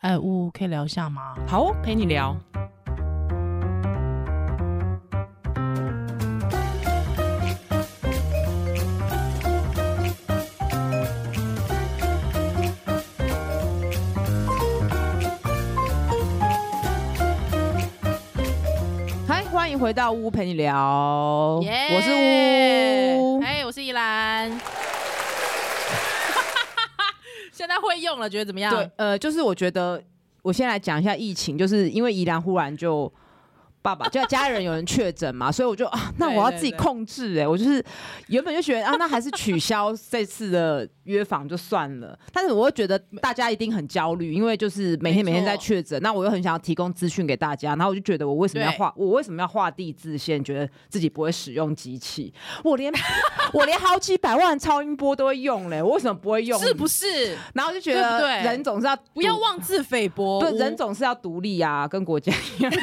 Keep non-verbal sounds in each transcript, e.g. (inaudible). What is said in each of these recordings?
哎，呜，可以聊一下吗？好，陪你聊。嗨，欢迎回到呜陪你聊。我是呜，哎，我是依兰。现在会用了，觉得怎么样？对，呃，就是我觉得，我先来讲一下疫情，就是因为宜兰忽然就。爸爸就家人有人确诊嘛，(laughs) 所以我就啊，那我要自己控制哎、欸，我就是原本就觉得啊，那还是取消这次的约访就算了。但是我又觉得大家一定很焦虑，因为就是每天每天在确诊，那我又很想要提供资讯给大家，然后我就觉得我为什么要画，我为什么要画地自限，觉得自己不会使用机器，我连 (laughs) 我连好几百万超音波都会用嘞、欸，我为什么不会用？是不是？然后就觉得人总是要不要妄自菲薄，对，人总是要独立啊，跟国家一样。(laughs)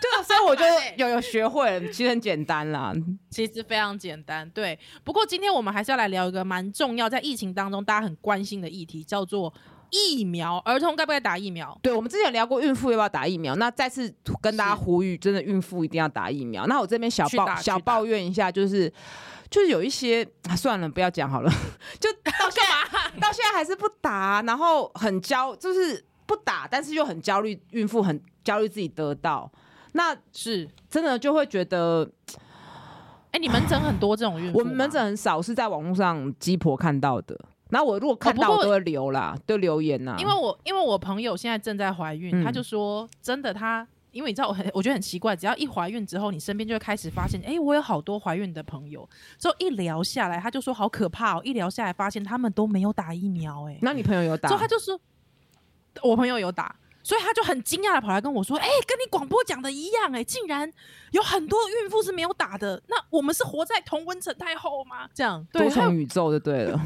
就所以我觉得有有学会了，其实很简单啦，其实非常简单。对，不过今天我们还是要来聊一个蛮重要，在疫情当中大家很关心的议题，叫做疫苗。儿童该不该打疫苗？对，我们之前有聊过孕妇要不要打疫苗，那再次跟大家呼吁，真的孕妇一定要打疫苗。那我这边小抱小抱怨一下，就是就是有一些、啊、算了，不要讲好了，就到现在到现在还是不打，然后很焦，就是不打，但是又很焦虑，孕妇很焦虑自己得到。那是真的就会觉得，哎、欸，你门诊很多这种孕妇，我们门诊很少，是在网络上鸡婆看到的。那我如果看到，我都会留啦，都留言呐。因为我因为我朋友现在正在怀孕，嗯、他就说真的，他因为你知道我很我觉得很奇怪，只要一怀孕之后，你身边就会开始发现，哎、欸，我有好多怀孕的朋友。之后一聊下来，他就说好可怕哦。一聊下来，发现他们都没有打疫苗、欸，哎，那你朋友有打？之后他就说，我朋友有打。所以他就很惊讶的跑来跟我说：“哎、欸，跟你广播讲的一样、欸，哎，竟然有很多孕妇是没有打的。那我们是活在同温层太后吗？这样多重宇宙就对了。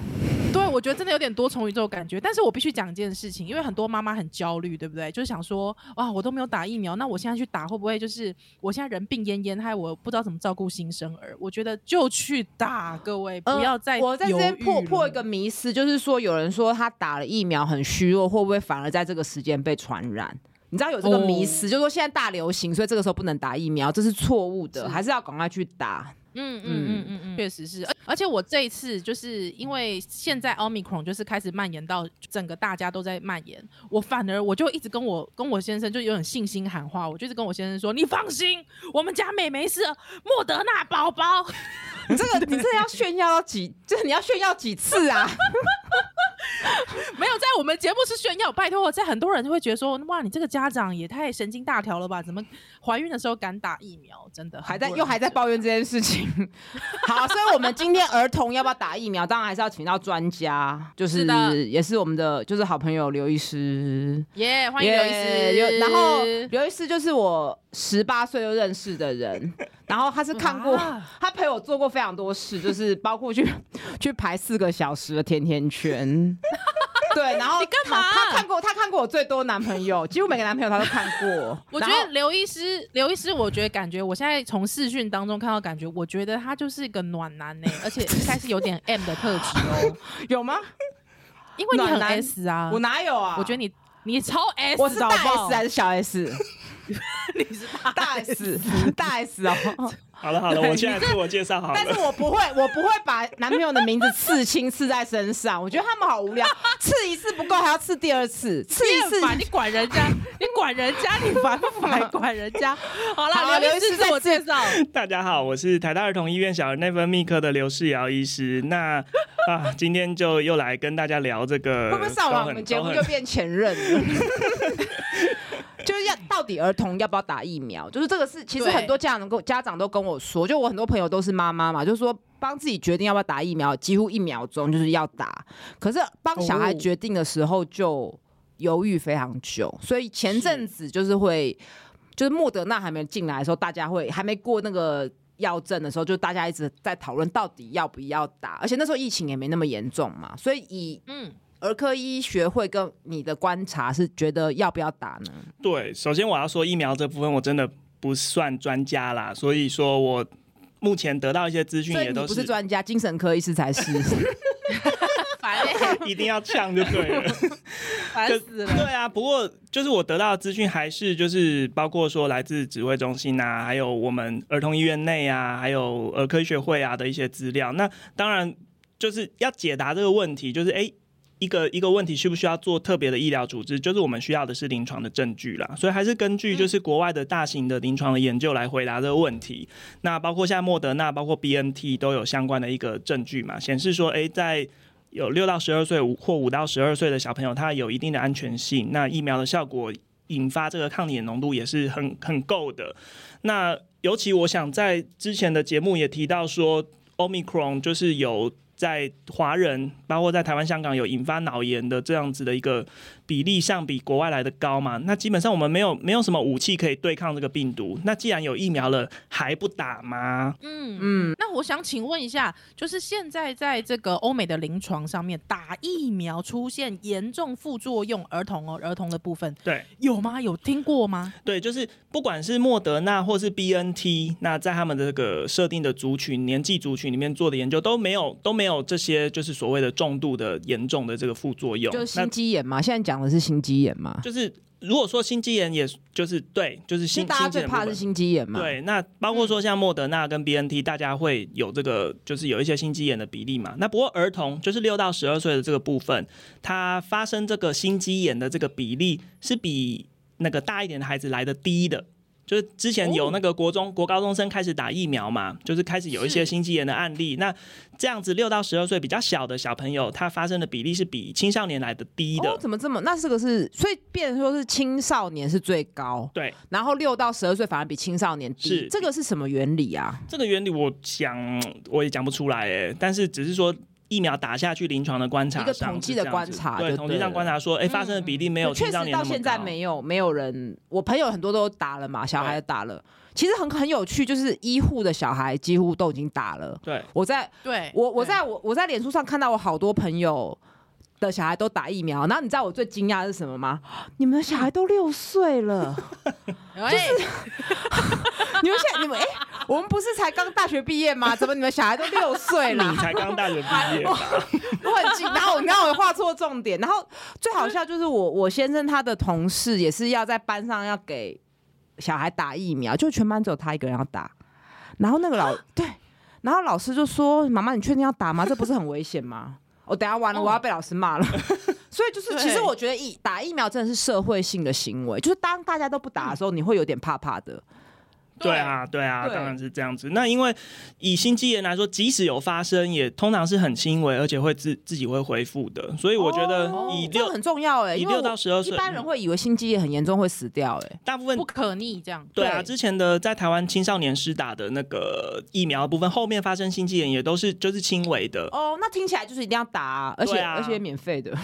对，我觉得真的有点多重宇宙感觉。但是我必须讲一件事情，因为很多妈妈很焦虑，对不对？就是想说，哇，我都没有打疫苗，那我现在去打会不会就是我现在人病恹恹，害我不知道怎么照顾新生儿？我觉得就去打，各位不要再、呃。我在这边破破一个迷思，就是说有人说他打了疫苗很虚弱，会不会反而在这个时间被传染？你知道有这个迷思，哦、就是说现在大流行，所以这个时候不能打疫苗，这是错误的，是还是要赶快去打。嗯嗯嗯嗯嗯，确实是。而而且我这一次就是因为现在 Omicron 就是开始蔓延到整个大家都在蔓延，我反而我就一直跟我跟我先生就有点信心喊话，我就是跟我先生说：“你放心，我们家妹妹是莫德纳宝宝。(laughs) ”你这个你这个要炫耀到几？这你要炫耀几次啊？(laughs) (laughs) 没有在我们节目是炫耀，拜托，在很多人就会觉得说，哇，你这个家长也太神经大条了吧？怎么怀孕的时候敢打疫苗？真的还在又还在抱怨这件事情。好，所以我们今天儿童要不要打疫苗？当然还是要请到专家，就是，是也是我们的就是好朋友刘医师。耶，yeah, 欢迎刘医师。Yeah, 然后刘医师就是我十八岁就认识的人，然后他是看过，哇他陪我做过非常多事，就是包括去 (laughs) 去排四个小时的甜甜圈。(laughs) 对，然后你干嘛？他看过，他看过我最多男朋友，几乎每个男朋友他都看过。(laughs) 我觉得刘医师，刘医师，我觉得感觉，我现在从视讯当中看到感觉，我觉得他就是一个暖男呢，而且应该是有点 M 的特质哦。有吗？因为你很 S 啊，我哪有啊？我觉得你你超 S，我是大 S 还是小 S？(laughs) 你是大 S，大 S (laughs) 哦。(laughs) 好了好了，我现在自我介绍好了。但是我不会，我不会把男朋友的名字刺青刺在身上。我觉得他们好无聊，刺一次不够，还要刺第二次，刺一次。你管人家，你管人家，你烦不烦？管人家。好了，刘医师自我介绍。大家好，我是台大儿童医院小儿内分泌科的刘世尧医师。那啊，今天就又来跟大家聊这个。会不会上完我们节目就变前任了？就是要到底儿童要不要打疫苗？就是这个是，其实很多家长能够家长都跟我说，就我很多朋友都是妈妈嘛，就是说帮自己决定要不要打疫苗，几乎一秒钟就是要打。可是帮小孩决定的时候就犹豫非常久，所以前阵子就是会，就是莫德纳还没进来的时候，大家会还没过那个药证的时候，就大家一直在讨论到底要不要打，而且那时候疫情也没那么严重嘛，所以以嗯。儿科医学会跟你的观察是觉得要不要打呢？对，首先我要说疫苗这部分我真的不算专家啦，所以说我目前得到一些资讯也都是。不是专家，精神科医师才是。(laughs) 一定要呛就对了，烦死了。对啊，不过就是我得到的资讯还是就是包括说来自指挥中心啊，还有我们儿童医院内啊，还有儿科医学会啊的一些资料。那当然就是要解答这个问题，就是哎。欸一个一个问题，需不需要做特别的医疗组织？就是我们需要的是临床的证据啦，所以还是根据就是国外的大型的临床的研究来回答这个问题。那包括现在莫德纳、包括 BNT 都有相关的一个证据嘛，显示说，诶，在有六到十二岁或五到十二岁的小朋友，他有一定的安全性。那疫苗的效果引发这个抗体的浓度也是很很够的。那尤其我想在之前的节目也提到说，Omicron 就是有。在华人，包括在台湾、香港有引发脑炎的这样子的一个比例上，比国外来的高嘛？那基本上我们没有没有什么武器可以对抗这个病毒。那既然有疫苗了，还不打吗？嗯嗯。那我想请问一下，就是现在在这个欧美的临床上面，打疫苗出现严重副作用，儿童哦，儿童的部分，对，有吗？有听过吗？对，就是不管是莫德纳或是 BNT，那在他们的这个设定的族群、年纪族群里面做的研究都没有都没有这些就是所谓的重度的严重的这个副作用，就是心肌炎嘛。现在讲。讲的是心肌炎嘛？就是如果说心肌炎，也就是对，就是心。大家最怕是心肌炎嘛？对，那包括说像莫德纳跟 BNT，大家会有这个，就是有一些心肌炎的比例嘛。那不过儿童就是六到十二岁的这个部分，它发生这个心肌炎的这个比例是比那个大一点的孩子来的低的。就是之前有那个国中、国高中生开始打疫苗嘛，就是开始有一些心肌炎的案例。那这样子六到十二岁比较小的小朋友，他发生的比例是比青少年来的低的。哦，怎么这么？那这个是所以变成说是青少年是最高，对，然后六到十二岁反而比青少年低。是这个是什么原理啊？这个原理我想我也讲不出来哎，但是只是说。疫苗打下去，临床的观察，一个统计的观察，对，统计上观察说，哎、欸，发生的比例没有。确实到现在没有没有人，我朋友很多都打了嘛，小孩打了。其实很很有趣，就是医护的小孩几乎都已经打了。对，我在对我我在我我在脸书上看到我好多朋友的小孩都打疫苗，然后你知道我最惊讶的是什么吗？(gasps) 你们的小孩都六岁了，(laughs) (laughs) 就是 (laughs) 你们现在你们哎。欸 (laughs) 我们不是才刚大学毕业吗？(laughs) 怎么你们小孩都六岁了？你才刚大学毕业，(laughs) 我很紧。然后，然后我画错重点。然后最好笑就是我，我先生他的同事也是要在班上要给小孩打疫苗，就全班只有他一个人要打。然后那个老对，然后老师就说：“妈妈，你确定要打吗？这不是很危险吗？”我等下完了，我要被老师骂了。所以就是，其实我觉得疫打疫苗真的是社会性的行为，就是当大家都不打的时候，你会有点怕怕的。对啊，对啊，当然是这样子。那因为以心肌炎来说，即使有发生，也通常是很轻微，而且会自自己会恢复的。所以我觉得以六、哦、很重要哎，以六到十二岁，一般人会以为心肌炎很严重会死掉哎，大部分不可逆这样。对啊，之前的在台湾青少年施打的那个疫苗部分，后面发生心肌炎也都是就是轻微的。哦，那听起来就是一定要打、啊，而且、啊、而且免费的。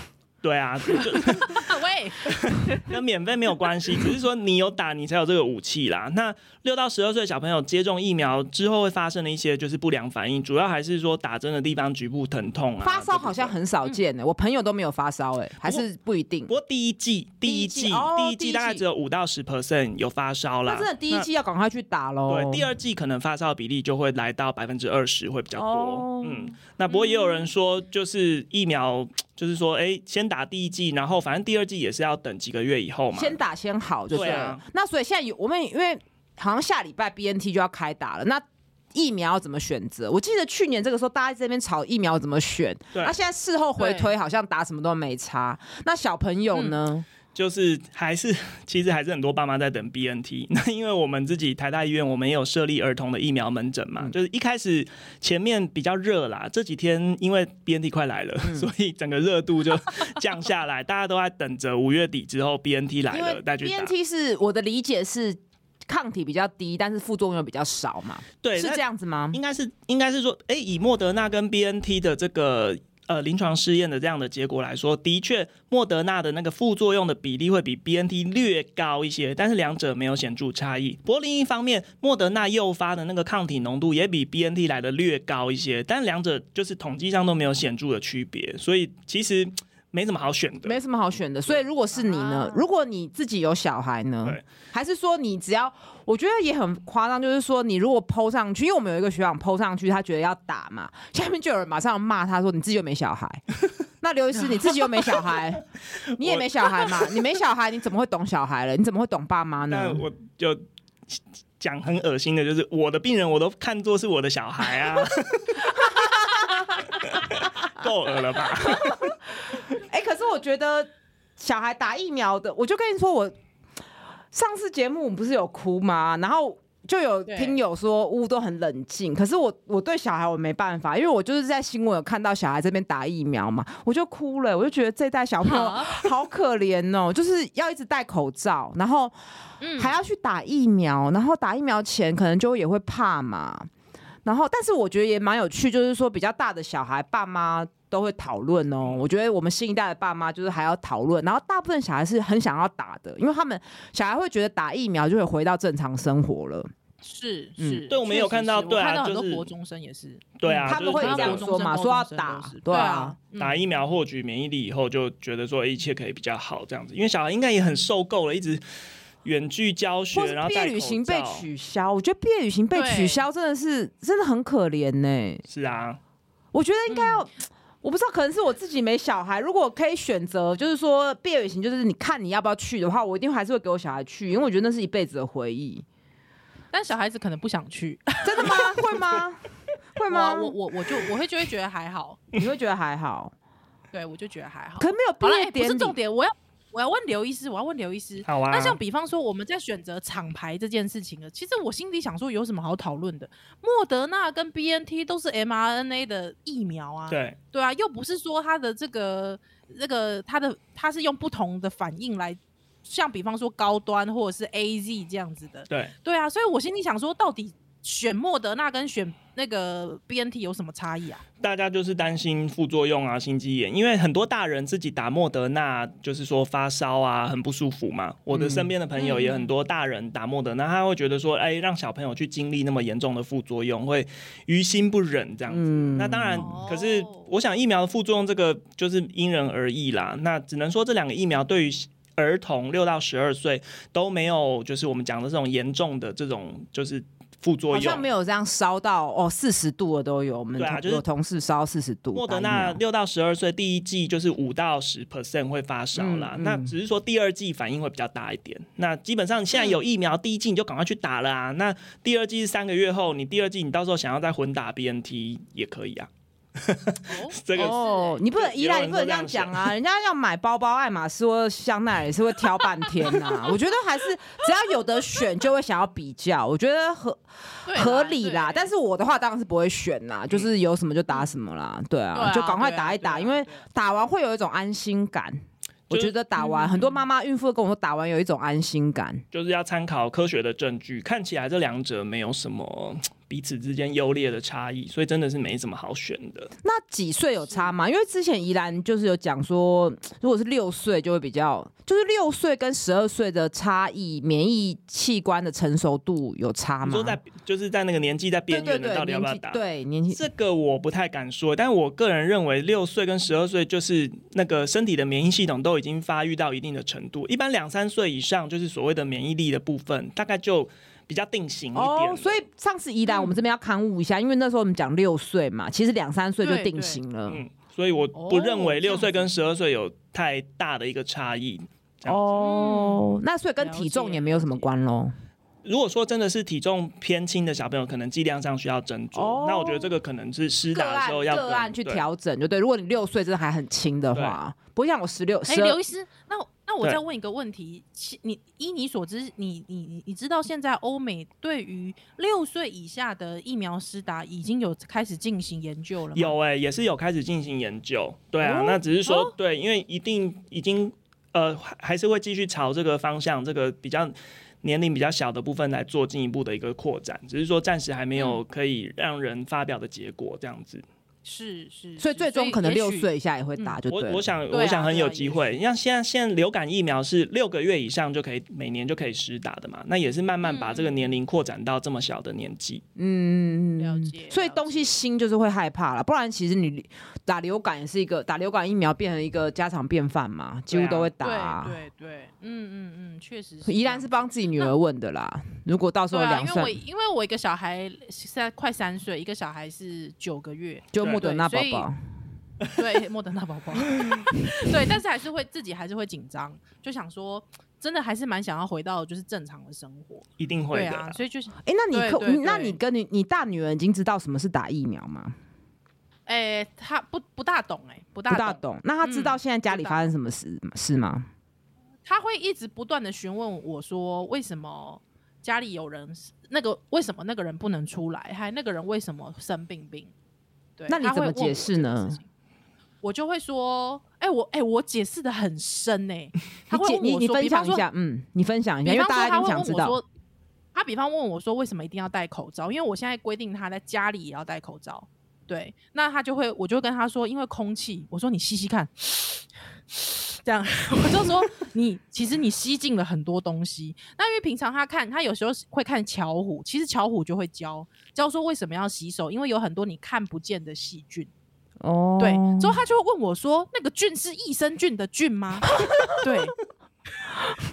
对啊，就 (laughs) 喂，(laughs) 跟免费没有关系，只是说你有打，你才有这个武器啦。那六到十二岁小朋友接种疫苗之后会发生的一些就是不良反应，主要还是说打针的地方局部疼痛啊。发烧好像很少见呢、欸，我朋友都没有发烧哎、欸，还是不一定。不过第一季，第一季，第一季大概只有五到十 percent 有发烧啦。那真的第一季要赶快去打喽。对，第二季可能发烧比例就会来到百分之二十，会比较多。嗯，那不过也有人说，就是疫苗。就是说，哎、欸，先打第一剂，然后反正第二剂也是要等几个月以后嘛。先打先好就是，对啊。那所以现在有我们，因为好像下礼拜 BNT 就要开打了，那疫苗怎么选择？我记得去年这个时候大家在这边吵疫苗怎么选，那、啊、现在事后回推，好像打什么都没差。那小朋友呢？嗯就是还是其实还是很多爸妈在等 BNT，那因为我们自己台大医院我们也有设立儿童的疫苗门诊嘛，就是一开始前面比较热啦，这几天因为 BNT 快来了，所以整个热度就 (laughs) 降下来，大家都在等着五月底之后 BNT 来了再去打。BNT 是我的理解是抗体比较低，但是副作用比较少嘛？对，是这样子吗？应该是应该是说，哎、欸，以莫德纳跟 BNT 的这个。呃，临床试验的这样的结果来说，的确，莫德纳的那个副作用的比例会比 BNT 略高一些，但是两者没有显著差异。不过另一方面，莫德纳诱发的那个抗体浓度也比 BNT 来的略高一些，但两者就是统计上都没有显著的区别，所以其实。没什么好选的，没什么好选的。所以如果是你呢？如果你自己有小孩呢？还是说你只要？我觉得也很夸张，就是说你如果 PO 上去，因为我们有一个学长 PO 上去，他觉得要打嘛，(laughs) 下面就有人马上骂他说：“你自己又没小孩。(laughs) ”那刘医师你自己又没小孩，(laughs) 你也没小孩嘛？你没小孩，你怎么会懂小孩了？你怎么会懂爸妈呢？那我就讲很恶心的，就是我的病人我都看作是我的小孩啊，够恶了吧？哎、欸，可是我觉得小孩打疫苗的，我就跟你说，我上次节目我不是有哭吗？然后。就有听友说屋都很冷静，可是我我对小孩我没办法，因为我就是在新闻有看到小孩这边打疫苗嘛，我就哭了，我就觉得这代小朋友好可怜哦，就是要一直戴口罩，然后还要去打疫苗，然后打疫苗前可能就也会怕嘛，然后但是我觉得也蛮有趣，就是说比较大的小孩爸妈都会讨论哦，我觉得我们新一代的爸妈就是还要讨论，然后大部分小孩是很想要打的，因为他们小孩会觉得打疫苗就会回到正常生活了。是是，对，我们有看到，对啊，很多国中生也是，对啊，他们会这样。说嘛，说要打，对啊，打疫苗获取免疫力以后，就觉得说一切可以比较好这样子，因为小孩应该也很受够了，一直远距教学，然后毕业旅行被取消，我觉得毕业旅行被取消真的是真的很可怜呢。是啊，我觉得应该要，我不知道，可能是我自己没小孩，如果可以选择，就是说毕业旅行，就是你看你要不要去的话，我一定还是会给我小孩去，因为我觉得那是一辈子的回忆。但小孩子可能不想去，真的吗？会吗？会吗？(laughs) 我我我就我会就会觉得还好，你会觉得还好？对，我就觉得还好。可是没有毕业典礼，不是重点。我要我要问刘医师，我要问刘医师。好啊。那像比方说我们在选择厂牌这件事情呢，其实我心里想说，有什么好讨论的？莫德纳跟 BNT 都是 mRNA 的疫苗啊，对对啊，又不是说它的这个这个它的它是用不同的反应来。像比方说高端或者是 AZ 这样子的，对对啊，所以我心里想说，到底选莫德纳跟选那个 BNT 有什么差异啊？大家就是担心副作用啊，心肌炎，因为很多大人自己打莫德纳，就是说发烧啊，很不舒服嘛。我的身边的朋友也很多大人打莫德纳，他会觉得说，哎，让小朋友去经历那么严重的副作用，会于心不忍这样子。嗯、那当然，可是我想疫苗的副作用这个就是因人而异啦。那只能说这两个疫苗对于儿童六到十二岁都没有，就是我们讲的这种严重的这种就是副作用，好像没有这样烧到哦四十度的都有。我们对啊，就是同事烧四十度。莫德纳六到十二岁第一季就是五到十 percent 会发烧啦，嗯嗯、那只是说第二季反应会比较大一点。那基本上现在有疫苗，第一季你就赶快去打了啊。那第二季是三个月后，你第二季你到时候想要再混打 BNT 也可以啊。(laughs) 这个哦，你不能依赖，你不能这样讲啊！人家要买包包，爱马仕或香奈儿也是会挑半天呐、啊。(laughs) 我觉得还是只要有得选，就会想要比较，我觉得合合理啦。但是我的话当然是不会选啦，就是有什么就打什么啦。对啊，就赶快打一打，因为打完会有一种安心感。我觉得打完，很多妈妈孕妇跟我说，打完有一种安心感。就是要参考科学的证据，看起来这两者没有什么。彼此之间优劣的差异，所以真的是没什么好选的。那几岁有差吗？因为之前宜兰就是有讲说，如果是六岁就会比较，就是六岁跟十二岁的差异，免疫器官的成熟度有差吗？你说在就是在那个年纪在边缘的，到底要不要打？对，年纪这个我不太敢说，但我个人认为六岁跟十二岁就是那个身体的免疫系统都已经发育到一定的程度，一般两三岁以上就是所谓的免疫力的部分，大概就。比较定型一点，oh, 所以上次宜兰我们这边要刊物一下，嗯、因为那时候我们讲六岁嘛，其实两三岁就定型了。嗯，所以我不认为六岁跟十二岁有太大的一个差异。哦，oh, 嗯、那所以跟体重也没有什么关喽。如果说真的是体重偏轻的小朋友，可能剂量上需要斟酌。Oh, 那我觉得这个可能是施打的时候要个案去调整，就对。如果你六岁真的还很轻的话，对不像我十六。哎，刘医师，那那我再问一个问题，你依你所知，你你你你知道现在欧美对于六岁以下的疫苗施打已经有开始进行研究了吗？有哎、欸，也是有开始进行研究。对啊，哦、那只是说、哦、对，因为一定已经呃还是会继续朝这个方向，这个比较。年龄比较小的部分来做进一步的一个扩展，只是说暂时还没有可以让人发表的结果，这样子。是是，所以最终可能六岁以下也会打，就对。我我想我想很有机会，像现在现在流感疫苗是六个月以上就可以每年就可以施打的嘛，那也是慢慢把这个年龄扩展到这么小的年纪。嗯，了解。所以东西新就是会害怕了，不然其实你打流感也是一个打流感疫苗变成一个家常便饭嘛，几乎都会打。对对，嗯嗯嗯，确实。依然是帮自己女儿问的啦，如果到时候两岁，因为我一个小孩现在快三岁，一个小孩是九个月，就。莫德纳宝宝，(laughs) 对，莫德纳宝宝，(laughs) 对，但是还是会自己还是会紧张，就想说，真的还是蛮想要回到就是正常的生活，一定会的。啊，所以就是，哎、欸，那你可，那你跟你你大女儿已经知道什么是打疫苗吗？哎、欸，她不不大懂、欸，哎，不大不大懂。那她知道现在家里发生什么事、嗯、是吗？她会一直不断的询问我说，为什么家里有人那个为什么那个人不能出来，还那个人为什么生病病？对，那你怎么解释呢？我就会说，哎、欸，我哎、欸，我解释的很深呢、欸。他会问我你，你分享一下，嗯，你分享一下，因为大家都想知道。他比方问我说，为什么一定要戴口罩？因为我现在规定他在家里也要戴口罩。对，那他就会，我就会跟他说，因为空气。我说你吸吸看，这样，(laughs) 我就说你其实你吸进了很多东西。那因为平常他看，他有时候会看巧虎，其实巧虎就会教教说为什么要洗手，因为有很多你看不见的细菌。哦，对，之后他就会问我说：“那个菌是益生菌的菌吗？” (laughs) 对，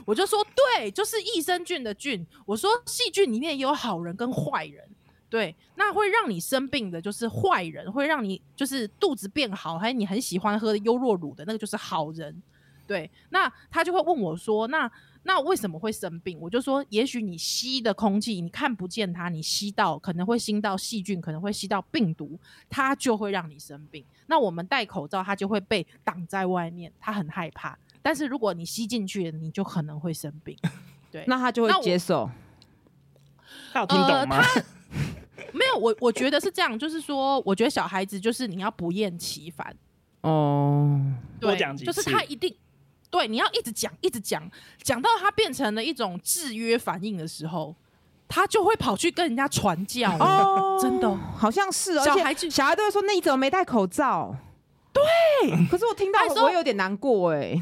我就说：“对，就是益生菌的菌。”我说：“细菌里面也有好人跟坏人，对，那会让你生病的就是坏人，会让你就是肚子变好，还有你很喜欢喝的优酪乳的那个就是好人。”对，那他就会问我说：“那？”那为什么会生病？我就说，也许你吸的空气你看不见它，你吸到可能会吸到细菌，可能会吸到病毒，它就会让你生病。那我们戴口罩，它就会被挡在外面，它很害怕。但是如果你吸进去，你就可能会生病。(laughs) 对，那他就会接受。(laughs) 他有听懂吗？呃、(laughs) 没有，我我觉得是这样，就是说，我觉得小孩子就是你要不厌其烦哦，多讲几次，就是他一定。对，你要一直讲，一直讲，讲到他变成了一种制约反应的时候，他就会跑去跟人家传教哦，(laughs) 真的好像是，小孩子小孩都会说：“那你怎么没戴口罩？”对，可是我听到我有点难过 (laughs) 哎。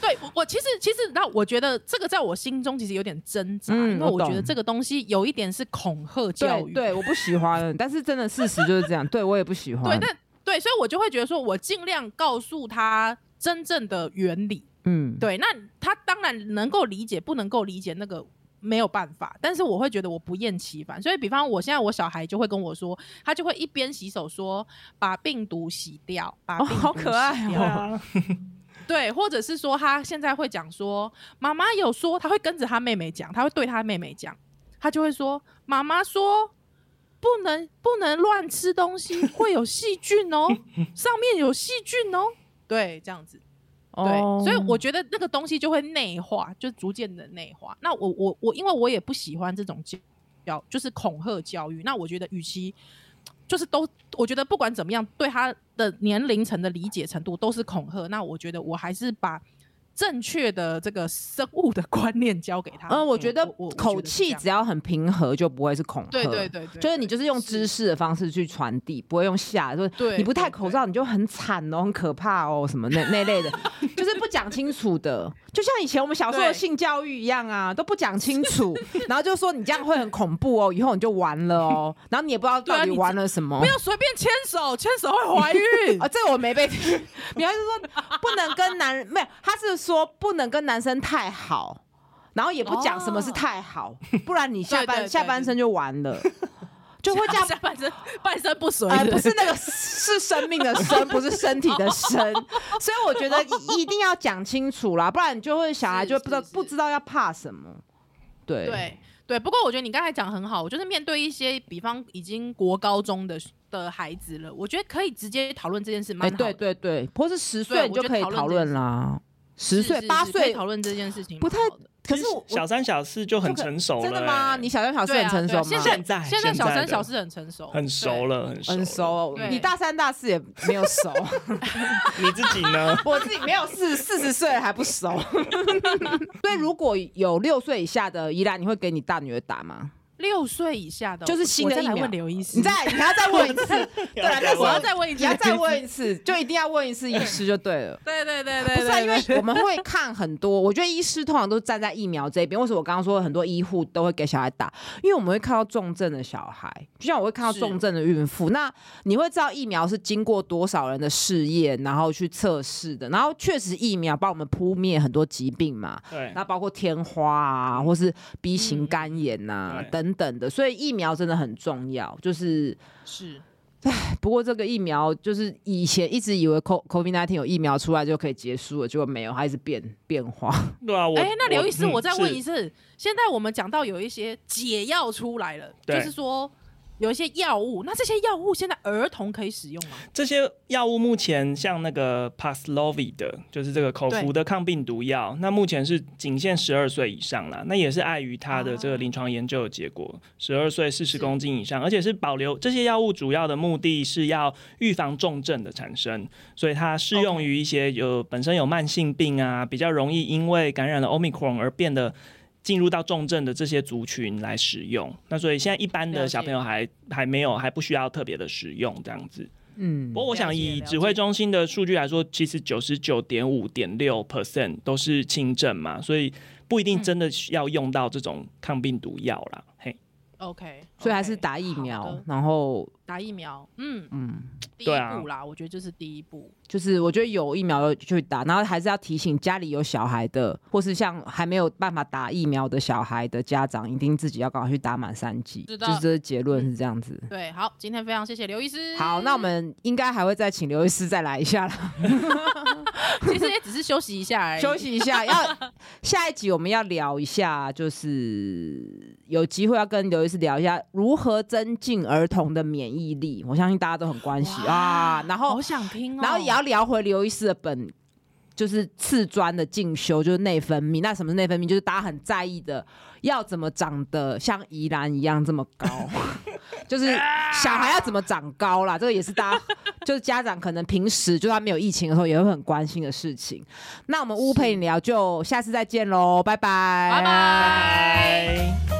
对，我其实其实那我觉得这个在我心中其实有点挣扎，嗯，因为我觉得这个东西有一点是恐吓教育，对，对，我不喜欢，但是真的事实就是这样，对我也不喜欢。对，但对，所以我就会觉得说，我尽量告诉他。真正的原理，嗯，对，那他当然能够理解，不能够理解那个没有办法。但是我会觉得我不厌其烦，所以比方我现在我小孩就会跟我说，他就会一边洗手说把病毒洗掉，把病毒洗掉，哦，好可爱哦。对，或者是说他现在会讲说，妈妈有说，他会跟着他妹妹讲，他会对他妹妹讲，他就会说，妈妈说不能不能乱吃东西，会有细菌哦，上面有细菌哦。对，这样子，对，oh. 所以我觉得那个东西就会内化，就逐渐的内化。那我我我，因为我也不喜欢这种教，就是恐吓教育。那我觉得，与其就是都，我觉得不管怎么样，对他的年龄层的理解程度都是恐吓。那我觉得我还是把。正确的这个生物的观念教给他。嗯，我觉得口气只要很平和，就不会是恐吓。对对对，就是你就是用知识的方式去传递，不会用吓。说你不戴口罩你就很惨哦，很可怕哦，什么那那类的，(laughs) 就是不讲清楚的。就像以前我们小时候的性教育一样啊，都不讲清楚，然后就说你这样会很恐怖哦，以后你就完了哦，然后你也不知道到底玩了什么。不要随便牵手，牵手会怀孕啊！这个我没被听。你还是说不能跟男人没有？他是。说不能跟男生太好，然后也不讲什么是太好，哦、不然你下半下半身就完了，就会这样。(laughs) 下半身半身不遂，呃，不是那个是生命的生，不是身体的 (laughs) 生，所以我觉得一定要讲清楚啦，不然你就会小孩就不知道不知道要怕什么。对对对，不过我觉得你刚才讲很好，我就是面对一些比方已经国高中的的孩子了，我觉得可以直接讨论这件事蛮好的。对对对，或是十岁你就可以讨论啦。十岁八岁讨论这件事情不太，可是小三小四就很成熟了。真的吗？你小三小四很成熟吗？现在现在小三小四很成熟，很熟了，很熟。你大三大四也没有熟，(laughs) 你自己呢？(laughs) 我自己没有四四十岁还不熟。(laughs) 所以如果有六岁以下的依兰，你会给你大女儿打吗？六岁以下的，就是新的疫苗。问刘医师，你再，你还要再问一次。(laughs) 对，我要再问一次，你要再问一次，就一定要问一次医师就对了。对对对对，不是因为我们会看很多，我觉得医师通常都站在疫苗这边。为什么我刚刚说很多医护都会给小孩打？因为我们会看到重症的小孩，就像我会看到重症的孕妇。那你会知道疫苗是经过多少人的试验，然后去测试的。然后确实疫苗帮我们扑灭很多疾病嘛。对。那包括天花啊，或是 B 型肝炎呐、啊、等。等等的，所以疫苗真的很重要，就是是唉，不过这个疫苗就是以前一直以为 COVID-19 有疫苗出来就可以结束了，结果没有，它一直变变化。对啊，我哎，那刘医师，我再问一次，是现在我们讲到有一些解药出来了，就是说。有一些药物，那这些药物现在儿童可以使用吗？这些药物目前像那个 Paxlovid 的，就是这个口服的抗病毒药，那目前是仅限十二岁以上啦。那也是碍于它的这个临床研究的结果，十二岁四十公斤以上，而且是保留这些药物主要的目的是要预防重症的产生，所以它适用于一些有本身有慢性病啊，比较容易因为感染了 Omicron 而变得。进入到重症的这些族群来使用，那所以现在一般的小朋友还还没有还不需要特别的使用这样子。嗯，不过我想以指挥中心的数据来说，其实九十九点五点六 percent 都是轻症嘛，所以不一定真的需要用到这种抗病毒药啦。，OK，所以还是打疫苗，然后打疫苗，嗯嗯，第一步啦，我觉得这是第一步。就是我觉得有疫苗就去打，然后还是要提醒家里有小孩的，或是像还没有办法打疫苗的小孩的家长，一定自己要赶快去打满三剂。是的，就是这个结论是这样子。对，好，今天非常谢谢刘医师。好，那我们应该还会再请刘医师再来一下啦。(laughs) (laughs) 其实也只是休息一下而已，休息一下。要下一集我们要聊一下，就是有机会要跟刘医师聊一下如何增进儿童的免疫力。我相信大家都很关心啊。然后好想听哦，然后也要。聊回刘医师的本，就是次专的进修，就是内分泌。那什么是内分泌？就是大家很在意的，要怎么长得像宜兰一样这么高？(laughs) 就是小孩要怎么长高啦？这个也是大家，就是家长可能平时就算没有疫情的时候，也会很关心的事情。那我们乌陪你聊，就下次再见喽，拜拜，拜拜。